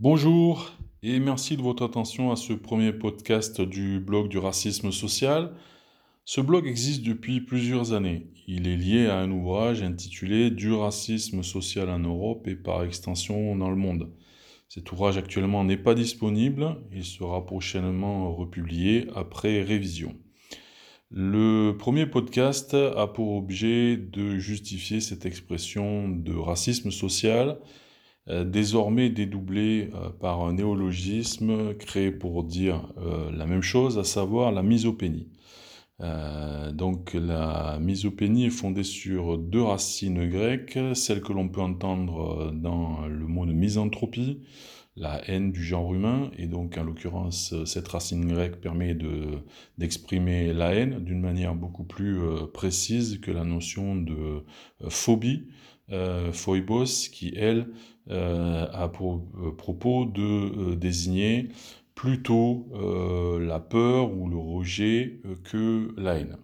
Bonjour et merci de votre attention à ce premier podcast du blog du racisme social. Ce blog existe depuis plusieurs années. Il est lié à un ouvrage intitulé Du racisme social en Europe et par extension dans le monde. Cet ouvrage actuellement n'est pas disponible, il sera prochainement republié après révision. Le premier podcast a pour objet de justifier cette expression de racisme social désormais dédoublé euh, par un néologisme créé pour dire euh, la même chose, à savoir la misopénie. donc la misopénie est fondée sur deux racines grecques, celle que l'on peut entendre dans le mot de misanthropie, la haine du genre humain, et donc en l'occurrence cette racine grecque permet d'exprimer la haine d'une manière beaucoup plus précise que la notion de phobie, phoibos, qui elle euh, pour euh, propos de euh, désigner plutôt la peur ou le rejet que la haine.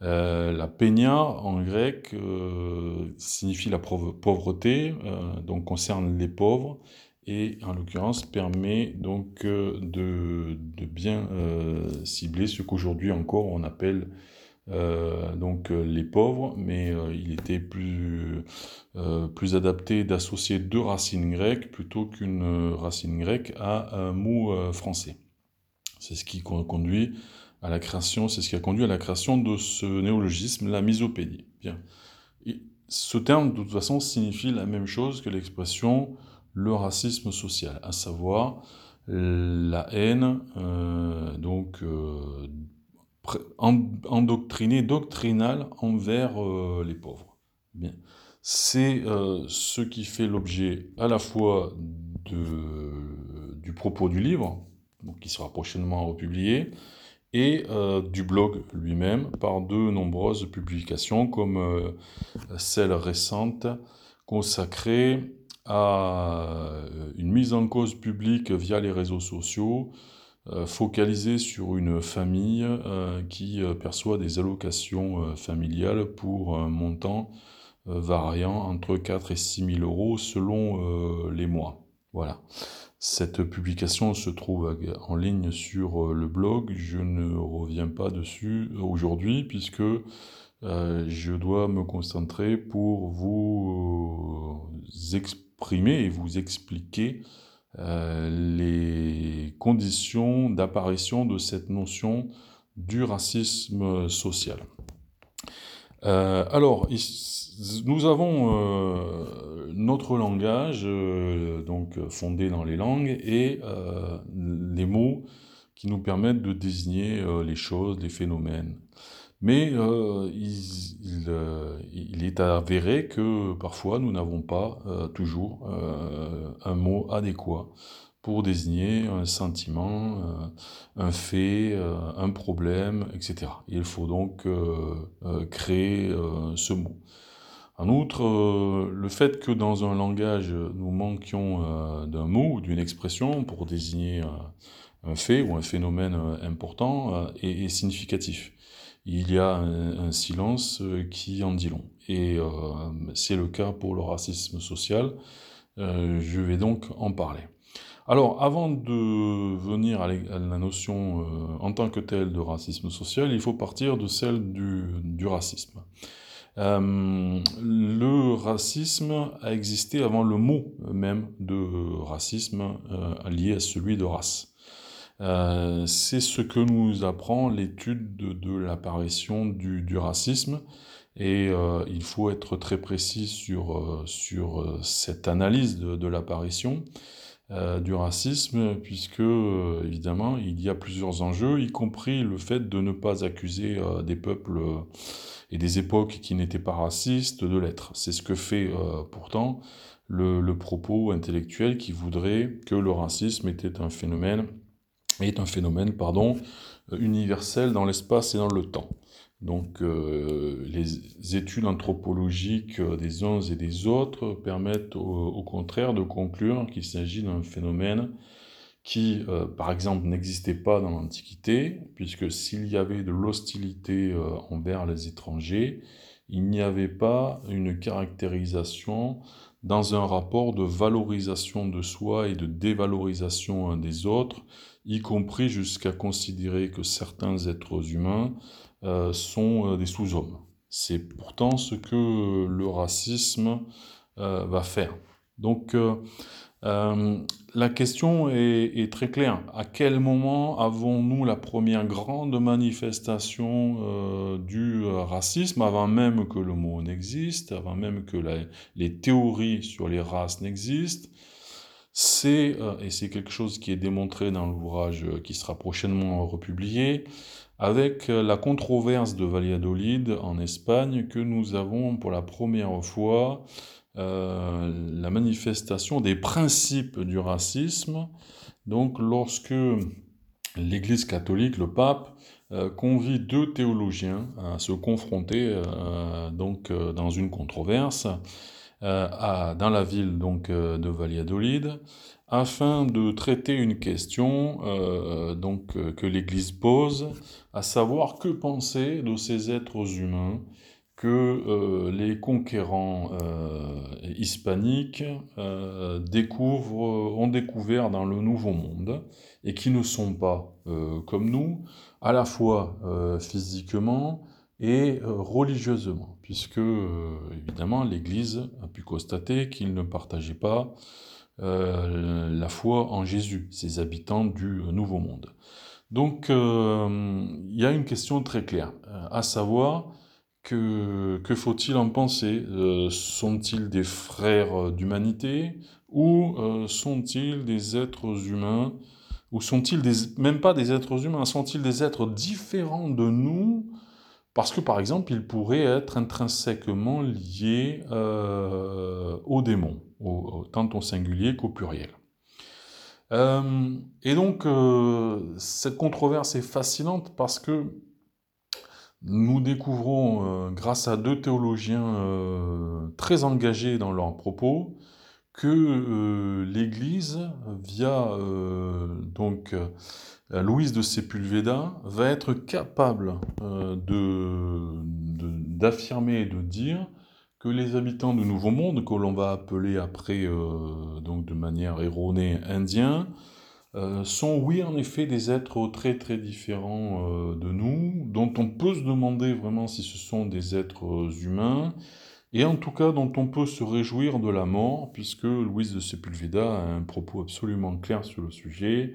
la peña en grec signifie la pauvreté, donc concerne les pauvres, et en l'occurrence permet donc de bien cibler ce qu'aujourd'hui encore on appelle euh, donc euh, les pauvres, mais euh, il était plus, plus adapté d'associer deux racines grecques plutôt qu'une racine grecque à un mot français. C'est ce qui conduit à la création, c'est ce qui a conduit à la création de ce néologisme, la misopédie. Bien. ce terme, de toute façon, signifie la même chose que l'expression le racisme social, à savoir la haine, donc endoctriné, doctrinal envers euh, les pauvres. Bien. C'est euh, ce qui fait l'objet à la fois de, du propos du livre, qui sera prochainement republié, et euh, du blog lui-même par de nombreuses publications comme celle récente consacrée à une mise en cause publique via les réseaux sociaux focalisé sur une famille euh, qui euh, perçoit des allocations familiales pour un montant variant entre 4 et 6 000 euros selon les mois. Voilà. Cette publication se trouve en ligne sur le blog. Je ne reviens pas dessus aujourd'hui puisque je dois me concentrer pour vous exprimer et vous expliquer euh, les conditions d'apparition de cette notion du racisme social. Euh, alors, nous avons euh, notre langage, donc fondé dans les langues, et les mots qui nous permettent de désigner les choses, les phénomènes. Mais euh, euh, il, est avéré que parfois nous n'avons pas euh, toujours un mot adéquat pour désigner un sentiment, un fait, un problème, etc. il faut donc créer ce mot. En outre, le fait que dans un langage nous manquions d'un mot ou d'une expression pour désigner un fait ou un phénomène important est significatif il y a un, silence euh, qui en dit long. Et euh, c'est le cas pour le racisme social. Euh, je vais donc en parler. Alors, avant de venir à la notion en tant que telle de racisme social, il faut partir de celle du, racisme. le racisme a existé avant le mot même de racisme lié à celui de race. Euh, c'est ce que nous apprend l'étude de, l'apparition du, racisme. Et euh, il faut être très précis sur, euh, sur cette analyse de, l'apparition du racisme, puisque évidemment il y a plusieurs enjeux, y compris le fait de ne pas accuser des peuples et des époques qui n'étaient pas racistes de l'être. C'est ce que fait pourtant le, le propos intellectuel qui voudrait que le racisme était un phénomène est un phénomène pardon, euh, universel dans l'espace et dans le temps. Donc euh, les études anthropologiques euh, des uns et des autres permettent au, contraire de conclure qu'il s'agit d'un phénomène qui, par exemple, n'existait pas dans l'Antiquité, puisque s'il y avait de l'hostilité envers les étrangers, il n'y avait pas une caractérisation dans un rapport de valorisation de soi et de dévalorisation des autres, y compris jusqu'à considérer que certains êtres humains euh, sont euh, des sous-hommes. C'est pourtant ce que le racisme euh, va faire. Donc la question est, très claire. À quel moment avons-nous la première grande manifestation du racisme, avant même que le mot n'existe, avant même que les théories sur les races n'existent? C'est, euh, et c'est quelque chose qui est démontré dans l'ouvrage euh, qui sera prochainement republié, avec euh, la controverse de Valladolid en Espagne, que nous avons pour la première fois la manifestation des principes du racisme. Donc lorsque l'Église catholique, le pape, convie deux théologiens à se confronter donc dans une controverse euh, dans la ville donc, euh, de Valladolid afin de traiter une question euh, donc, que l'Église pose, à savoir que penser de ces êtres humains que les conquérants hispaniques découvrent, ont découvert dans le Nouveau Monde et qui ne sont pas comme nous, à la fois physiquement et religieusement puisque, euh, évidemment, l'Église a pu constater qu'ils ne partageaient pas euh, la foi en Jésus, ces habitants du Nouveau Monde. Donc, euh, il y a une question très claire, à savoir que, que faut-il en penser Sont-ils des frères d'humanité ou sont-ils des êtres humains ou sont-ils même pas des êtres humains Sont-ils des êtres différents de nous parce que, par exemple, il pourrait être intrinsèquement lié euh, au démon, tant au singulier qu'au pluriel. Euh, et donc, euh, cette controverse est fascinante parce que nous découvrons, grâce à deux théologiens très engagés dans leurs propos, que l'Église, via donc Louise de Sepulveda va être capable euh, d'affirmer et de dire que les habitants du Nouveau Monde, que l'on va appeler après, euh, donc de manière erronée, indiens, sont oui en effet des êtres très très différents de nous, dont on peut se demander vraiment si ce sont des êtres humains, et en tout cas dont on peut se réjouir de la mort, puisque Louise de Sepulveda a un propos absolument clair sur le sujet.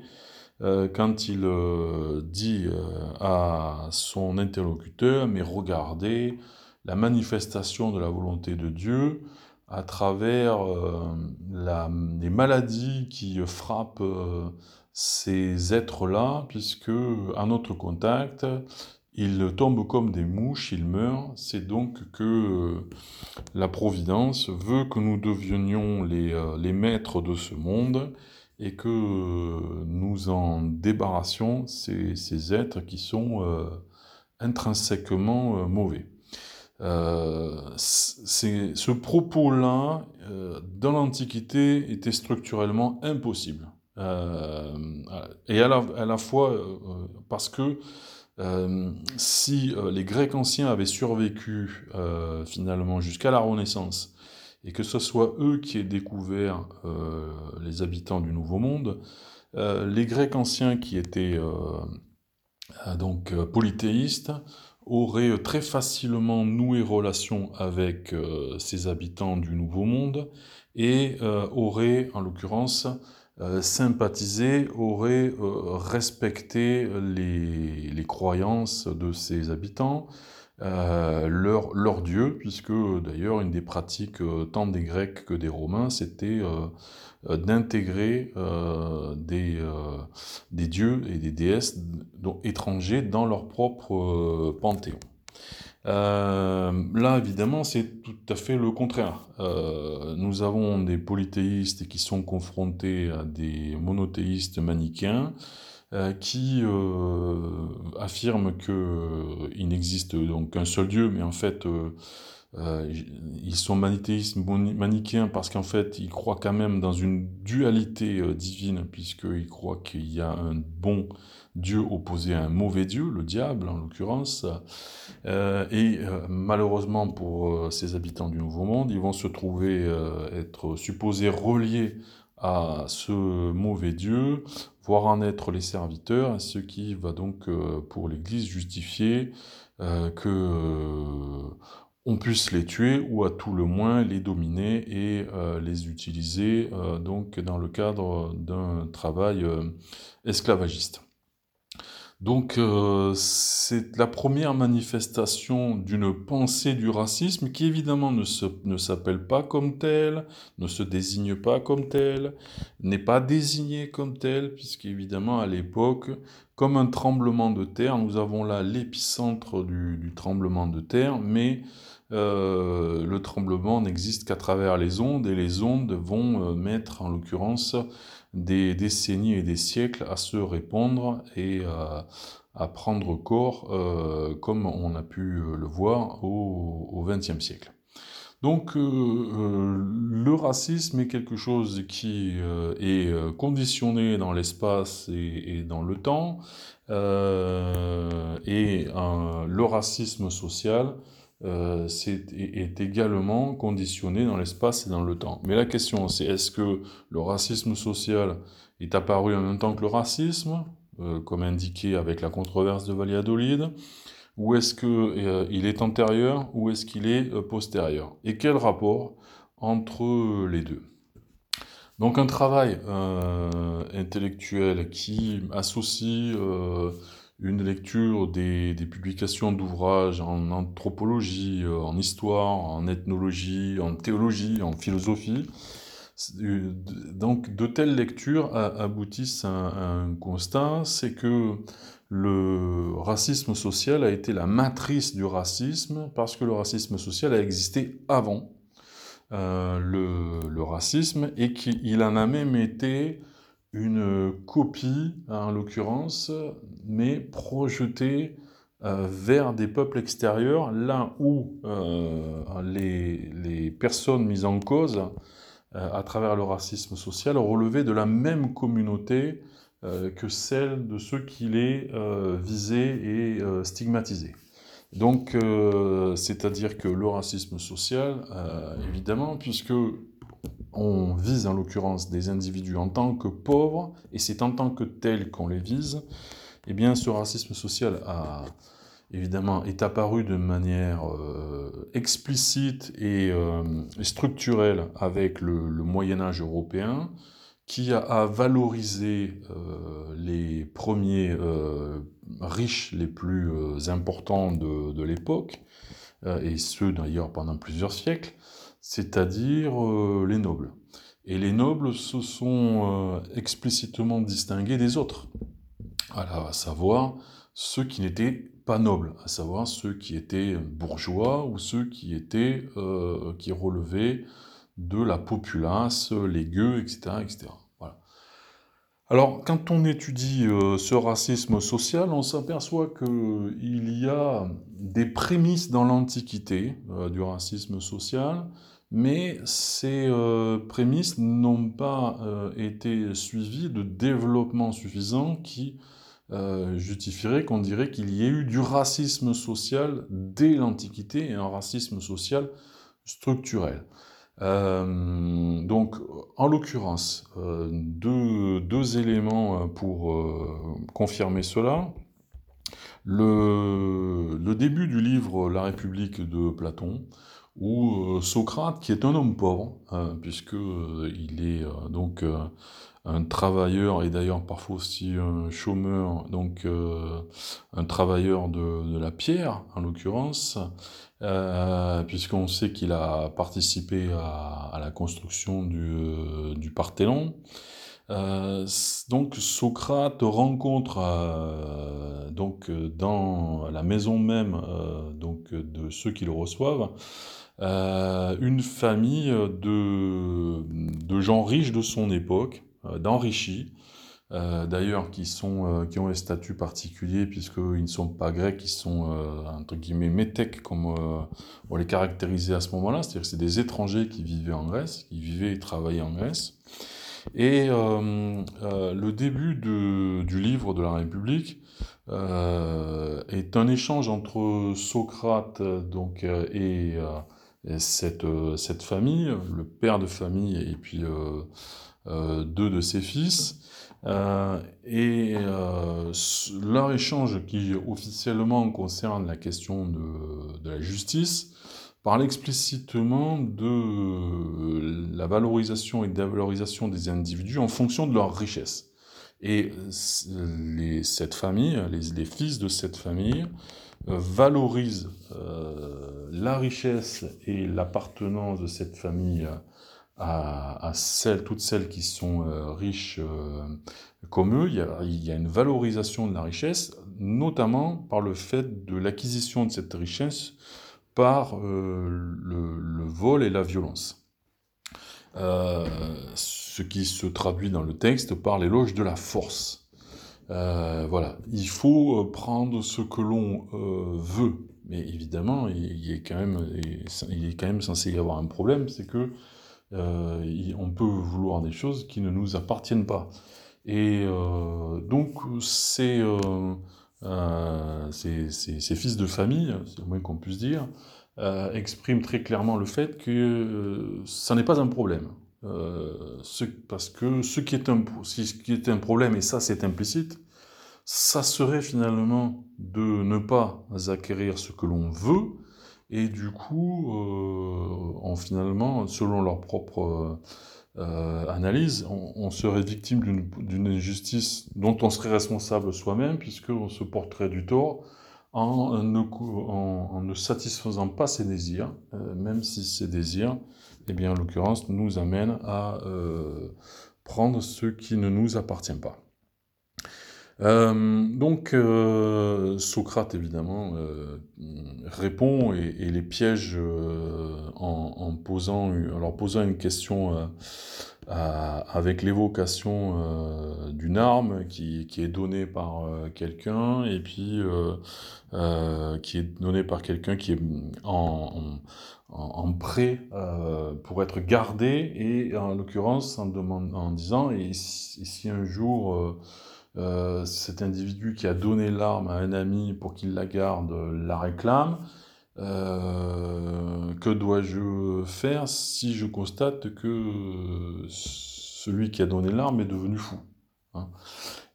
Euh, quand il euh, dit euh, à son interlocuteur, mais regardez la manifestation de la volonté de Dieu à travers les maladies qui frappent ces êtres-là, puisque à notre contact, ils tombent comme des mouches, ils meurent. C'est donc que la Providence veut que nous devenions les maîtres de ce monde et que euh, nous en débarrassions ces, êtres qui sont euh, intrinsèquement euh, mauvais. ce propos-là, dans l'Antiquité, était structurellement impossible. et à la fois parce que si les Grecs anciens avaient survécu finalement jusqu'à la Renaissance, et que ce soit eux qui aient découvert euh, les habitants du Nouveau Monde, euh, les Grecs anciens qui étaient euh, donc polythéistes auraient très facilement noué relation avec ces habitants du Nouveau Monde et auraient, en l'occurrence, sympathisé, auraient respecté les, les, croyances de ces habitants, euh, leur, dieu, puisque d'ailleurs une des pratiques euh, tant des Grecs que des Romains, c'était euh, d'intégrer des, des, dieux et des déesses étrangers dans leur propre panthéon. là, évidemment, c'est tout à fait le contraire. nous avons des polythéistes qui sont confrontés à des monothéistes manichéens, euh, qui euh, affirme qu'il euh, n'existe donc qu'un seul Dieu, mais en fait euh, ils sont manichéens parce qu'en fait, ils croient quand même dans une dualité euh, divine, puisqu'ils croient qu'il y a un bon Dieu opposé à un mauvais Dieu, le diable en l'occurrence. Euh, et malheureusement pour ces habitants du Nouveau Monde, ils vont se trouver être supposés reliés à ce mauvais Dieu, voire en être les serviteurs, ce qui va donc pour l'Église justifier que on puisse les tuer ou à tout le moins les dominer et euh, les utiliser euh, donc dans le cadre d'un travail euh, esclavagiste. Donc c'est la première manifestation d'une pensée du racisme qui évidemment ne, s'appelle pas comme telle, ne se désigne pas comme telle, n'est pas désignée comme telle, puisqu'évidemment à l'époque, comme un tremblement de terre, nous avons là l'épicentre du, du, tremblement de terre, mais euh, le tremblement n'existe qu'à travers les ondes et les ondes vont euh, mettre en l'occurrence des décennies et des siècles à se répandre et à, prendre corps euh, comme on a pu le voir au XXe siècle. Donc le racisme est quelque chose qui est conditionné dans l'espace et, dans le temps et le racisme social euh, est, également conditionné dans l'espace et dans le temps. Mais la question, c'est est-ce que le racisme social est apparu en même temps que le racisme, euh, comme indiqué avec la controverse de Valladolid, ou est-ce qu'il euh, est antérieur, ou est-ce qu'il est postérieur? Et quel rapport entre les deux? Donc un travail intellectuel qui associe une lecture des, publications d'ouvrages en anthropologie, euh, en histoire, en ethnologie, en théologie, en philosophie. Euh, donc de telles lectures aboutissent à un constat, c'est que le racisme social a été la matrice du racisme parce que le racisme social a existé avant euh, le, racisme et qu'il en a même été une copie, en l'occurrence, mais projetée euh, vers des peuples extérieurs, là où euh, les, personnes mises en cause euh, à travers le racisme social relevaient de la même communauté que celle de ceux qui les visaient et stigmatisaient. Donc, c'est-à-dire que le racisme social, évidemment, puisque on vise en l'occurrence des individus en tant que pauvres, et c'est en tant que tels qu'on les vise, eh bien ce racisme social a évidemment est apparu de manière euh, explicite euh, et, structurelle avec le, Moyen Âge européen, qui a, valorisé euh, les premiers riches les plus importants de l'époque, et ceux d'ailleurs pendant plusieurs siècles, c'est-à-dire euh, les nobles. Et les nobles se sont euh, explicitement distingués des autres, à savoir ceux qui n'étaient pas nobles, à savoir ceux qui étaient bourgeois ou ceux qui étaient euh, qui relevaient de la populace, les gueux, etc., etc. Alors, quand on étudie ce racisme social, on s'aperçoit qu'il y a des prémices dans l'Antiquité du racisme social, mais ces euh, prémices n'ont pas euh, été suivies de développement suffisant qui euh, justifierait qu'on dirait qu'il y ait eu du racisme social dès l'Antiquité et un racisme social structurel. donc, en l'occurrence, deux, éléments pour confirmer cela. Le, début du livre La République de Platon, ou euh, Socrate, qui est un homme pauvre, hein, puisque euh, est euh, donc un travailleur et d'ailleurs parfois aussi un chômeur, donc un travailleur de, la pierre en l'occurrence, puisqu'on sait qu'il a participé à, la construction du, du Parthénon. donc Socrate rencontre donc dans la maison même donc de ceux qui le reçoivent euh, une famille de, gens riches de son époque, euh, d'enrichis, d'ailleurs qui, qui ont un statut particulier puisqu'ils ne sont pas grecs, ils sont entre guillemets métèques comme on les caractérisait à ce moment-là, c'est-à-dire c'est des étrangers qui vivaient en Grèce, qui vivaient et travaillaient en Grèce. Et le début de, du livre de la République euh, est un échange entre Socrate donc, euh, euh, cette, famille, le père de famille et puis deux de ses fils. et leur échange qui officiellement concerne la question de, la justice parle explicitement de la valorisation et dévalorisation des individus en fonction de leur richesse. Et cette famille, les, fils de cette famille, valorisent euh, la richesse et l'appartenance de cette famille à, celles, toutes celles qui sont euh, riches euh, comme eux. Il y, a, une valorisation de la richesse, notamment par le fait de l'acquisition de cette richesse par le, le, vol et la violence. Ce qui se traduit dans le texte par l'éloge de la force. Euh, voilà, il faut euh, prendre ce que l'on euh, veut, mais évidemment, il, est quand même, il est quand même censé y avoir un problème, c'est que on peut vouloir des choses qui ne nous appartiennent pas. Et donc, ces, ces, fils de famille, c'est le moins qu'on puisse dire, expriment très clairement le fait que ça n'est pas un problème. Euh, ce, parce que ce qui, est un, ce qui est un problème, et ça c'est implicite, ça serait finalement de ne pas acquérir ce que l'on veut, et du coup, euh, en finalement, selon leur propre euh, analyse, on, on, serait victime d'une injustice dont on serait responsable soi-même, puisqu'on se porterait du tort en ne, satisfaisant pas ses désirs, euh, même si ces désirs eh bien, en l'occurrence, nous amène à euh, prendre ce qui ne nous appartient pas. Euh, donc, Socrate, évidemment, répond et, les piège en, posant, en leur posant une question avec l'évocation d'une arme qui, qui, est donnée par quelqu'un et puis qui est donnée par quelqu'un qui est en, en, prêt pour être gardé et en l'occurrence en, disant et si, un jour euh, cet individu qui a donné l'arme à un ami pour qu'il la garde la réclame. Euh, que dois-je faire si je constate que celui qui a donné l'arme est devenu fou hein?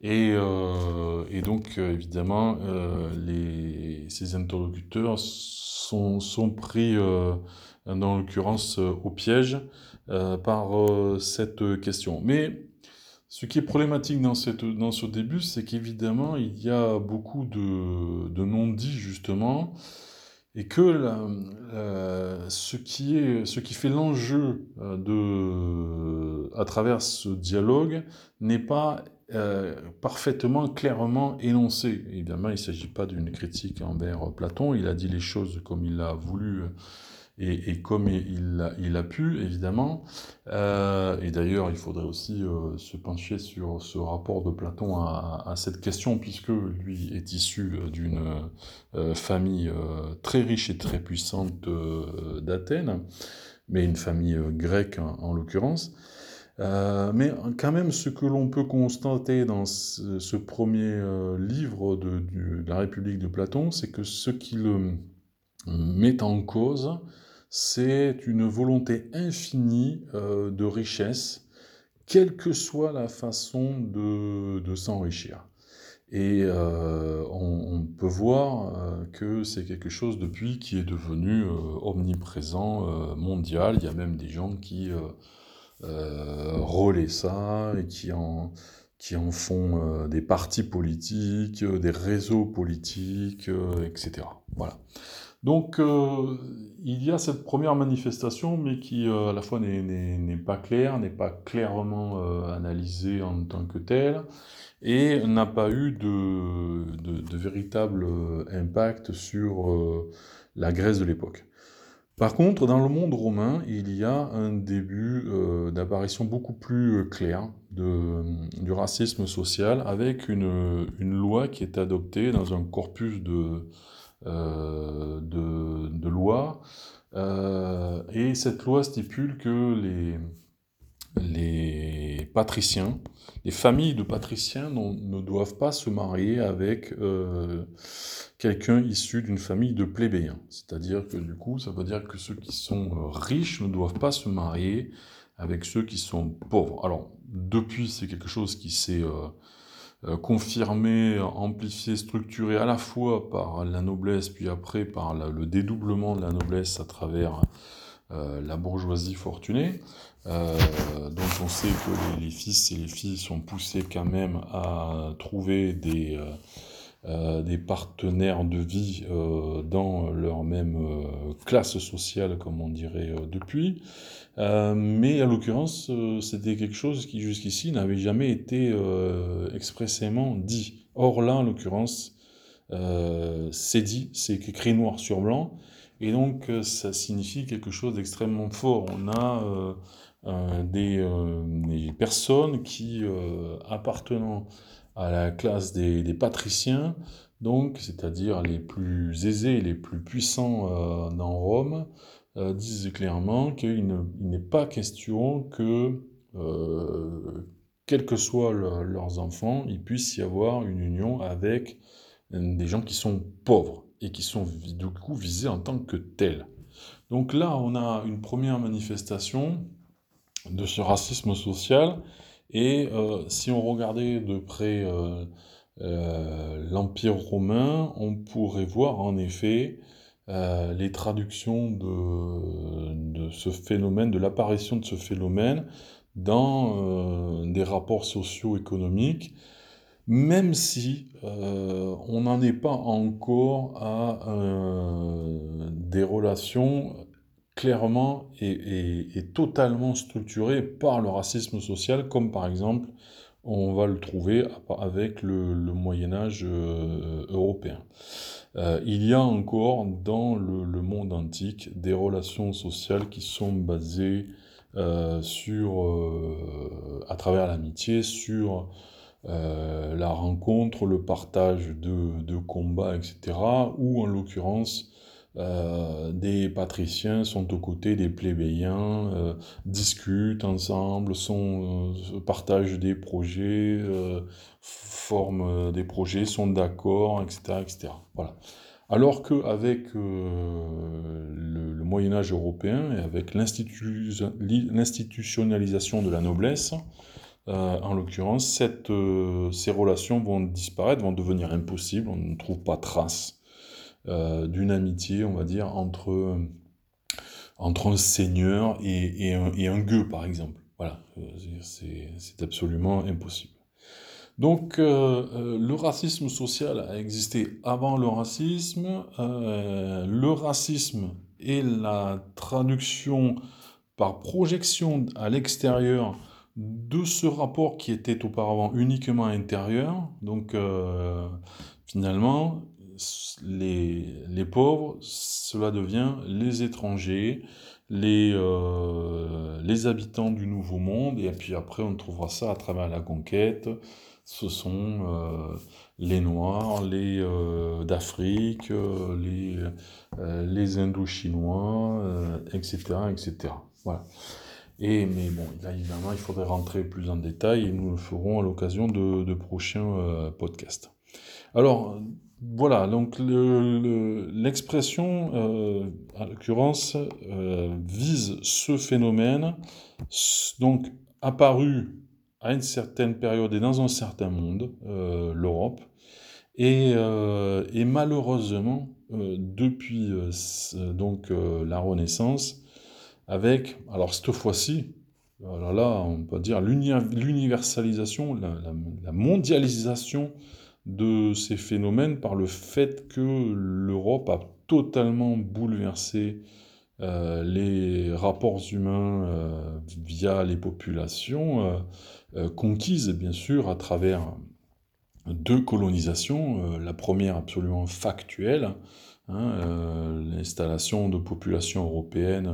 Et, euh, et, donc, évidemment, euh, ces interlocuteurs sont, pris, euh, dans l'occurrence, au piège par cette question. Mais ce qui est problématique dans, ce début, c'est qu'évidemment, il y a beaucoup de non-dits, justement, et que la, la, ce, qui fait l'enjeu euh, à travers ce dialogue n'est pas euh, parfaitement, clairement énoncé. Évidemment, il ne s'agit pas d'une critique envers Platon, il a dit les choses comme il a voulu et, comme il a, pu, évidemment. Euh, et d'ailleurs, il faudrait aussi euh, se pencher sur ce rapport de Platon à, cette question, puisque lui est issu euh, d'une famille très riche et très puissante d'Athènes, mais une famille grecque en, en l'occurrence. mais quand même, ce que l'on peut constater dans ce, ce premier livre de, de, la République de Platon, c'est que ce qui le met en cause, c'est une volonté infinie euh, de richesse, quelle que soit la façon de, s'enrichir. Et euh, on, peut voir euh, que c'est quelque chose depuis qui est devenu omniprésent, mondial. Il y a même des gens qui relaient ça et qui en, qui en font des partis politiques, des réseaux politiques, etc. Voilà. Donc, euh, il y a cette première manifestation, mais qui euh, à la fois n'est pas claire, n'est pas clairement euh, analysée en tant que telle, et n'a pas eu de, véritable impact sur la Grèce de l'époque. Par contre, dans le monde romain, il y a un début d'apparition beaucoup plus clair de, du racisme social avec une, loi qui est adoptée dans un corpus de, de, de lois. et cette loi stipule que les, patriciens, les familles de patriciens ne doivent pas se marier avec euh, quelqu'un issu d'une famille de plébéiens. C'est-à-dire que du coup, ça veut dire que ceux qui sont euh, riches ne doivent pas se marier avec ceux qui sont pauvres. Alors, depuis, c'est quelque chose qui s'est euh, confirmé, amplifié, structuré à la fois par la noblesse, puis après par le dédoublement de la noblesse à travers la bourgeoisie fortunée. Euh, donc on sait que les, fils et les filles sont poussés quand même à trouver des, euh, euh, des partenaires de vie dans leur même classe sociale, comme on dirait depuis. mais à l'occurrence, c'était quelque chose qui jusqu'ici n'avait jamais été expressément dit. Or là, en l'occurrence, c'est dit, c'est écrit noir sur blanc, et donc ça signifie quelque chose d'extrêmement fort. On a euh, euh, des, personnes qui, euh, appartenant à la classe des, patriciens, donc, c'est-à-dire les plus aisés, les plus puissants dans Rome, disent clairement qu'il n'est pas question que, quels que soient leurs enfants, il puisse y avoir une union avec des gens qui sont pauvres et qui sont du coup visés en tant que tels. Donc là, on a une première manifestation de ce racisme social. Et euh, si on regardait de près euh, euh, l'Empire romain, on pourrait voir en effet les traductions de, de, ce phénomène, de l'apparition de ce phénomène dans des rapports socio-économiques, même si on n'en est pas encore à des relations clairement et, totalement structuré par le racisme social, comme par exemple on va le trouver avec le, Moyen Âge euh, européen. Euh, il y a encore dans le, monde antique des relations sociales qui sont basées euh, sur, à travers l'amitié, sur la rencontre, le partage de, de combats, etc., ou en l'occurrence euh, des patriciens sont aux côtés des plébéiens, euh, discutent ensemble, euh, partagent des projets, forment des projets, sont d'accord, etc., etc. Voilà. Alors qu'avec le, le Moyen Âge européen et avec l'institutionnalisation de la noblesse, en l'occurrence, ces relations vont disparaître, vont devenir impossibles, on ne trouve pas trace d'une amitié, on va dire, entre, entre un seigneur et, et, un, gueux, par exemple. Voilà, euh, c'est absolument impossible. Donc, euh, le racisme social a existé avant le racisme. le racisme est la traduction par projection à l'extérieur de ce rapport qui était auparavant uniquement intérieur. Donc, finalement, les, les, pauvres, cela devient les étrangers, les, euh, les habitants du Nouveau Monde, et puis après on trouvera ça à travers la conquête, ce sont euh, les Noirs, les euh, d'Afrique, les, les Indo-Chinois, etc., etc. Voilà. Et, mais bon, évidemment, il faudrait rentrer plus en détail et nous le ferons à l'occasion de, de prochains podcasts. Alors, voilà, donc l'expression, euh, en l'occurrence, euh, vise ce phénomène, donc apparu à une certaine période et dans un certain monde, euh, l'Europe, et, malheureusement, depuis donc la Renaissance, avec, alors cette fois-ci, alors on peut dire l'universalisation, la, mondialisation de ces phénomènes par le fait que l'Europe a totalement bouleversé euh, les rapports humains euh, via les populations euh, conquises, bien sûr, à travers deux colonisations. la première absolument factuelle, hein, l'installation de populations européennes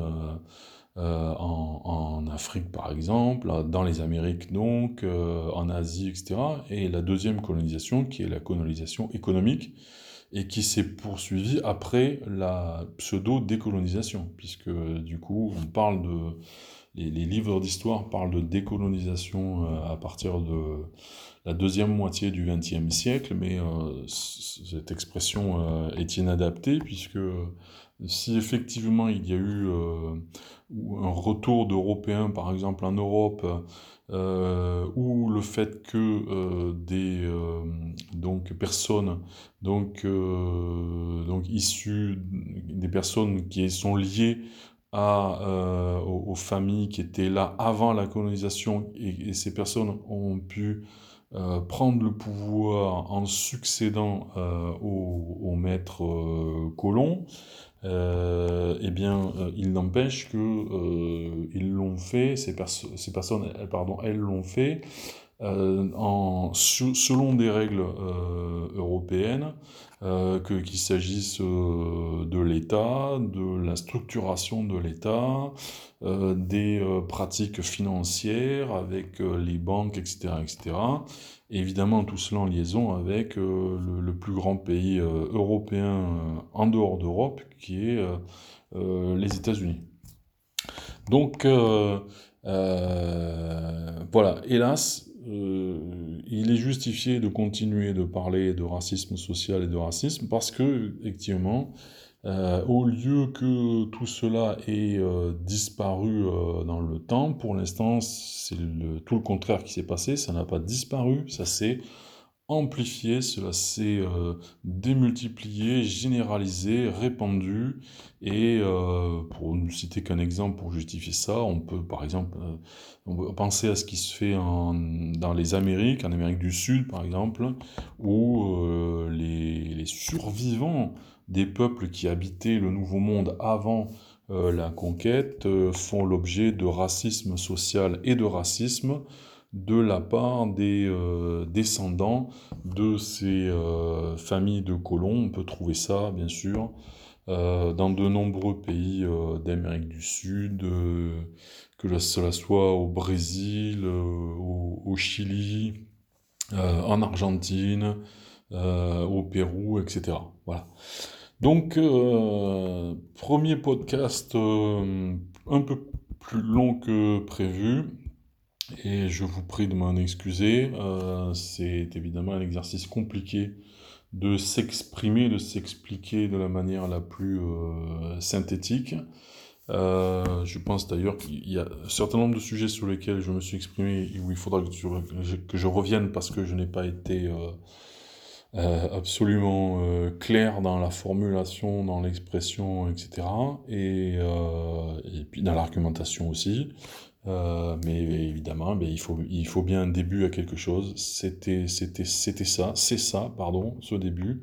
en, en, Afrique par exemple, dans les Amériques donc, en Asie, etc. Et la deuxième colonisation qui est la colonisation économique et qui s'est poursuivie après la pseudo-décolonisation, puisque du coup on parle de les, livres d'histoire parlent de décolonisation euh, à partir de la deuxième moitié du XXe siècle, mais euh, cette expression euh, est inadaptée puisque si effectivement il y a eu un retour d'Européens, par exemple en Europe, ou le fait que des donc personnes donc donc issues des personnes qui sont liées à, euh, aux, familles qui étaient là avant la colonisation et, ces personnes ont pu euh, prendre le pouvoir en succédant euh, aux, maîtres colons, eh bien, il n'empêche que ils l'ont fait, ces, personnes, pardon, elles l'ont fait euh, en, selon des règles euh, européennes, euh, qu'il s'agisse de l'État, de la structuration de l'État, des pratiques financières avec les banques, etc., etc. évidemment, tout cela en liaison avec le, plus grand pays européen en dehors d'Europe, qui est les États-Unis. Donc, voilà, hélas, euh, il est justifié de continuer de parler de racisme social et de racisme parce que, effectivement, euh, au lieu que tout cela ait euh, disparu dans le temps, pour l'instant, c'est tout le contraire qui s'est passé. Ça n'a pas disparu, ça s'est amplifié, cela s'est euh, démultiplié, généralisé, répandu. Et euh, pour ne citer qu'un exemple pour justifier ça, on peut par exemple euh, penser à ce qui se fait dans les Amériques, en Amérique du Sud par exemple, où les, survivants des peuples qui habitaient le Nouveau Monde avant la conquête font l'objet de racisme social et de racisme de la part des euh, descendants de ces euh, familles de colons. On peut trouver ça, bien sûr, euh, dans de nombreux pays d'Amérique du Sud, que cela soit au Brésil, au, Chili, en Argentine, au Pérou, etc. Voilà. Donc, premier podcast un peu plus long que prévu. Et je vous prie de m'en excuser. Euh, c'est évidemment un exercice compliqué de s'exprimer, de s'expliquer de la manière la plus euh, synthétique. Euh, je pense d'ailleurs qu'il y a un certain nombre de sujets sur lesquels je me suis exprimé et où il faudra que je revienne parce que je n'ai pas été absolument clair dans la formulation, dans l'expression, etc. Et, et puis dans l'argumentation aussi. Euh, mais évidemment, ben, il, faut, il faut bien un début à quelque chose. C'était, ça, c'est ça, pardon, ce début.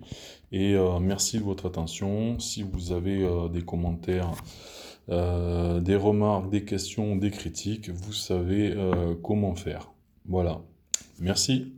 Et euh, merci de votre attention. Si vous avez euh, des commentaires, des remarques, des questions, des critiques, vous savez comment faire. Voilà. Merci.